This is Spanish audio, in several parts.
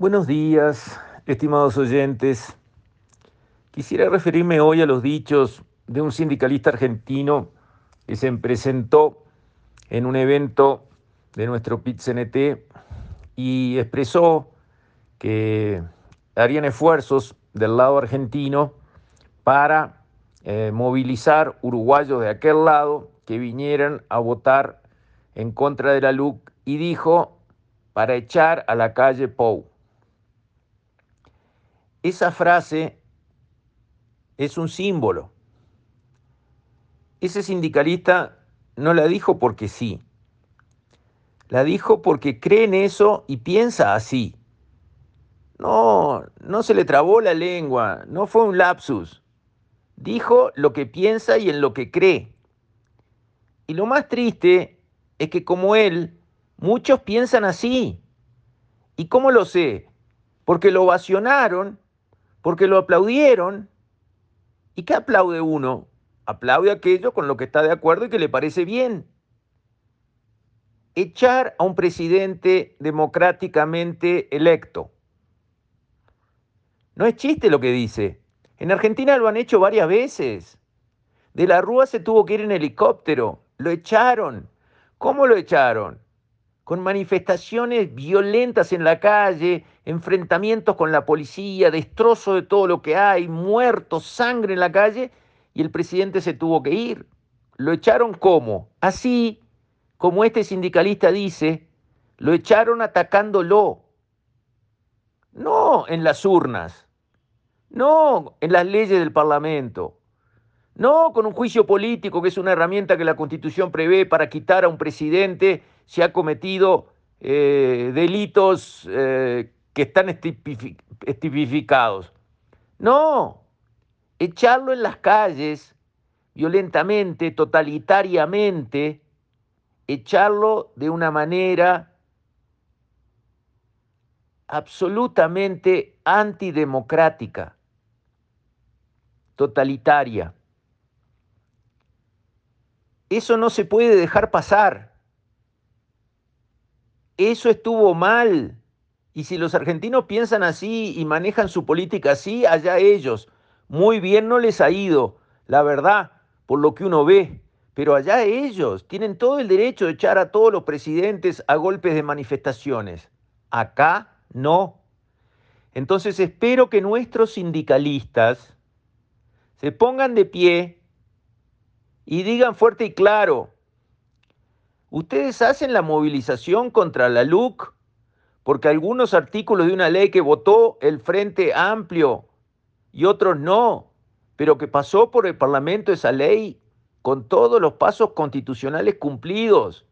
Buenos días, estimados oyentes. Quisiera referirme hoy a los dichos de un sindicalista argentino que se presentó en un evento de nuestro PIT-CNT y expresó que harían esfuerzos del lado argentino para eh, movilizar uruguayos de aquel lado que vinieran a votar en contra de la LUC y dijo para echar a la calle Pou. Esa frase es un símbolo. Ese sindicalista no la dijo porque sí. La dijo porque cree en eso y piensa así. No, no se le trabó la lengua, no fue un lapsus. Dijo lo que piensa y en lo que cree. Y lo más triste es que como él, muchos piensan así. ¿Y cómo lo sé? Porque lo ovacionaron, porque lo aplaudieron. ¿Y qué aplaude uno? Aplaude aquello con lo que está de acuerdo y que le parece bien. Echar a un presidente democráticamente electo no es chiste lo que dice. En Argentina lo han hecho varias veces. De la Rúa se tuvo que ir en helicóptero. Lo echaron. ¿Cómo lo echaron? Con manifestaciones violentas en la calle, enfrentamientos con la policía, destrozo de todo lo que hay, muertos, sangre en la calle, y el presidente se tuvo que ir. ¿Lo echaron cómo? Así, como este sindicalista dice, lo echaron atacándolo. No en las urnas, no en las leyes del Parlamento, no con un juicio político, que es una herramienta que la Constitución prevé para quitar a un presidente si ha cometido eh, delitos eh, que están estipificados. No, echarlo en las calles violentamente, totalitariamente, echarlo de una manera absolutamente antidemocrática totalitaria. Eso no se puede dejar pasar. Eso estuvo mal. Y si los argentinos piensan así y manejan su política así, allá ellos. Muy bien no les ha ido, la verdad, por lo que uno ve. Pero allá ellos tienen todo el derecho de echar a todos los presidentes a golpes de manifestaciones. Acá no. Entonces espero que nuestros sindicalistas se pongan de pie y digan fuerte y claro, ustedes hacen la movilización contra la LUC porque algunos artículos de una ley que votó el Frente Amplio y otros no, pero que pasó por el Parlamento esa ley con todos los pasos constitucionales cumplidos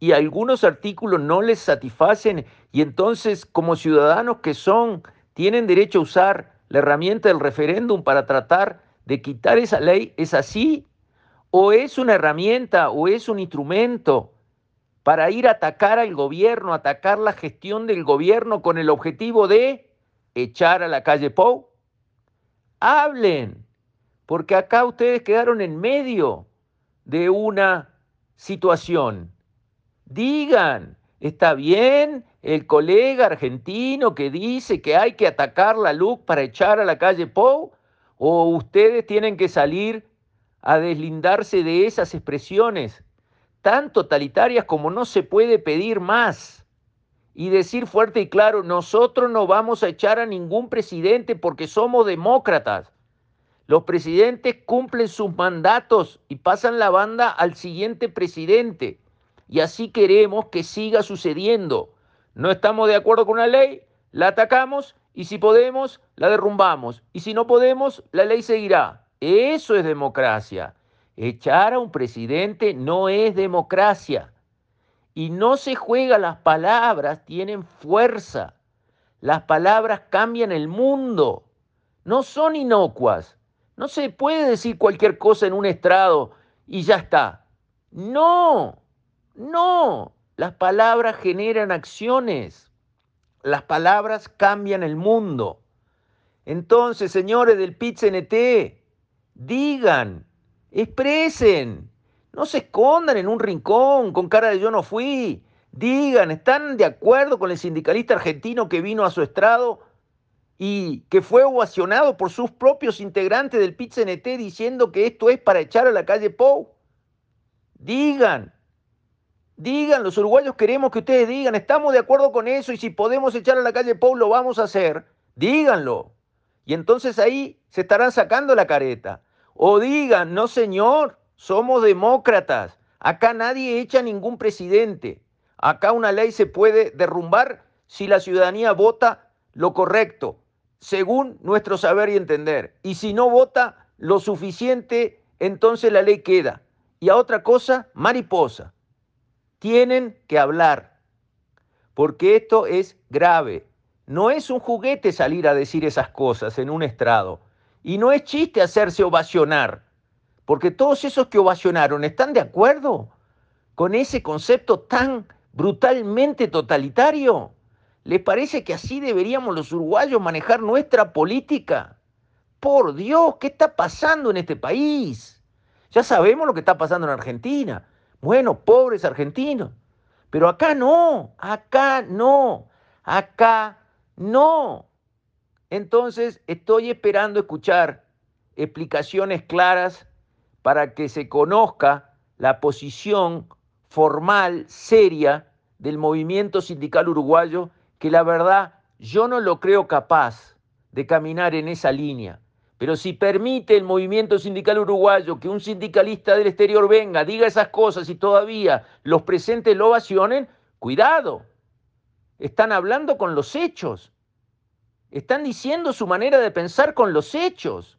y algunos artículos no les satisfacen y entonces como ciudadanos que son tienen derecho a usar la herramienta del referéndum para tratar de quitar esa ley? ¿Es así? ¿O es una herramienta o es un instrumento para ir a atacar al gobierno, atacar la gestión del gobierno con el objetivo de echar a la calle Pou? Hablen, porque acá ustedes quedaron en medio de una situación. Digan, está bien, el colega argentino que dice que hay que atacar la luz para echar a la calle Pou, o ustedes tienen que salir a deslindarse de esas expresiones tan totalitarias como no se puede pedir más y decir fuerte y claro, nosotros no vamos a echar a ningún presidente porque somos demócratas. Los presidentes cumplen sus mandatos y pasan la banda al siguiente presidente. Y así queremos que siga sucediendo no estamos de acuerdo con una ley, la atacamos y si podemos, la derrumbamos. Y si no podemos, la ley seguirá. Eso es democracia. Echar a un presidente no es democracia. Y no se juega, las palabras tienen fuerza. Las palabras cambian el mundo. No son inocuas. No se puede decir cualquier cosa en un estrado y ya está. No, no. Las palabras generan acciones. Las palabras cambian el mundo. Entonces, señores del PIT-CNT, digan, expresen, no se escondan en un rincón con cara de yo no fui. Digan, ¿están de acuerdo con el sindicalista argentino que vino a su estrado y que fue ovacionado por sus propios integrantes del pit diciendo que esto es para echar a la calle Pou? Digan, digan, los uruguayos queremos que ustedes digan, estamos de acuerdo con eso y si podemos echar a la calle Pou lo vamos a hacer. Díganlo. Y entonces ahí se estarán sacando la careta. O digan, no señor, somos demócratas. Acá nadie echa ningún presidente. Acá una ley se puede derrumbar si la ciudadanía vota lo correcto, según nuestro saber y entender. Y si no vota lo suficiente, entonces la ley queda. Y a otra cosa, mariposa. Tienen que hablar, porque esto es grave. No es un juguete salir a decir esas cosas en un estrado. Y no es chiste hacerse ovacionar. Porque todos esos que ovacionaron están de acuerdo con ese concepto tan brutalmente totalitario. ¿Les parece que así deberíamos los uruguayos manejar nuestra política? Por Dios, ¿qué está pasando en este país? Ya sabemos lo que está pasando en Argentina. Bueno, pobres argentinos. Pero acá no, acá no, acá no. Entonces estoy esperando escuchar explicaciones claras para que se conozca la posición formal, seria, del movimiento sindical uruguayo, que la verdad yo no lo creo capaz de caminar en esa línea. Pero si permite el movimiento sindical uruguayo que un sindicalista del exterior venga, diga esas cosas y todavía los presentes lo ovacionen, cuidado. Están hablando con los hechos. Están diciendo su manera de pensar con los hechos.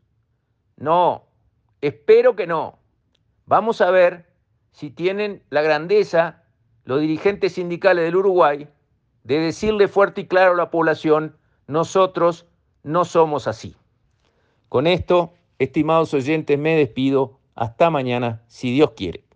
No, espero que no. Vamos a ver si tienen la grandeza los dirigentes sindicales del Uruguay de decirle fuerte y claro a la población, nosotros no somos así. Con esto, estimados oyentes, me despido. Hasta mañana, si Dios quiere.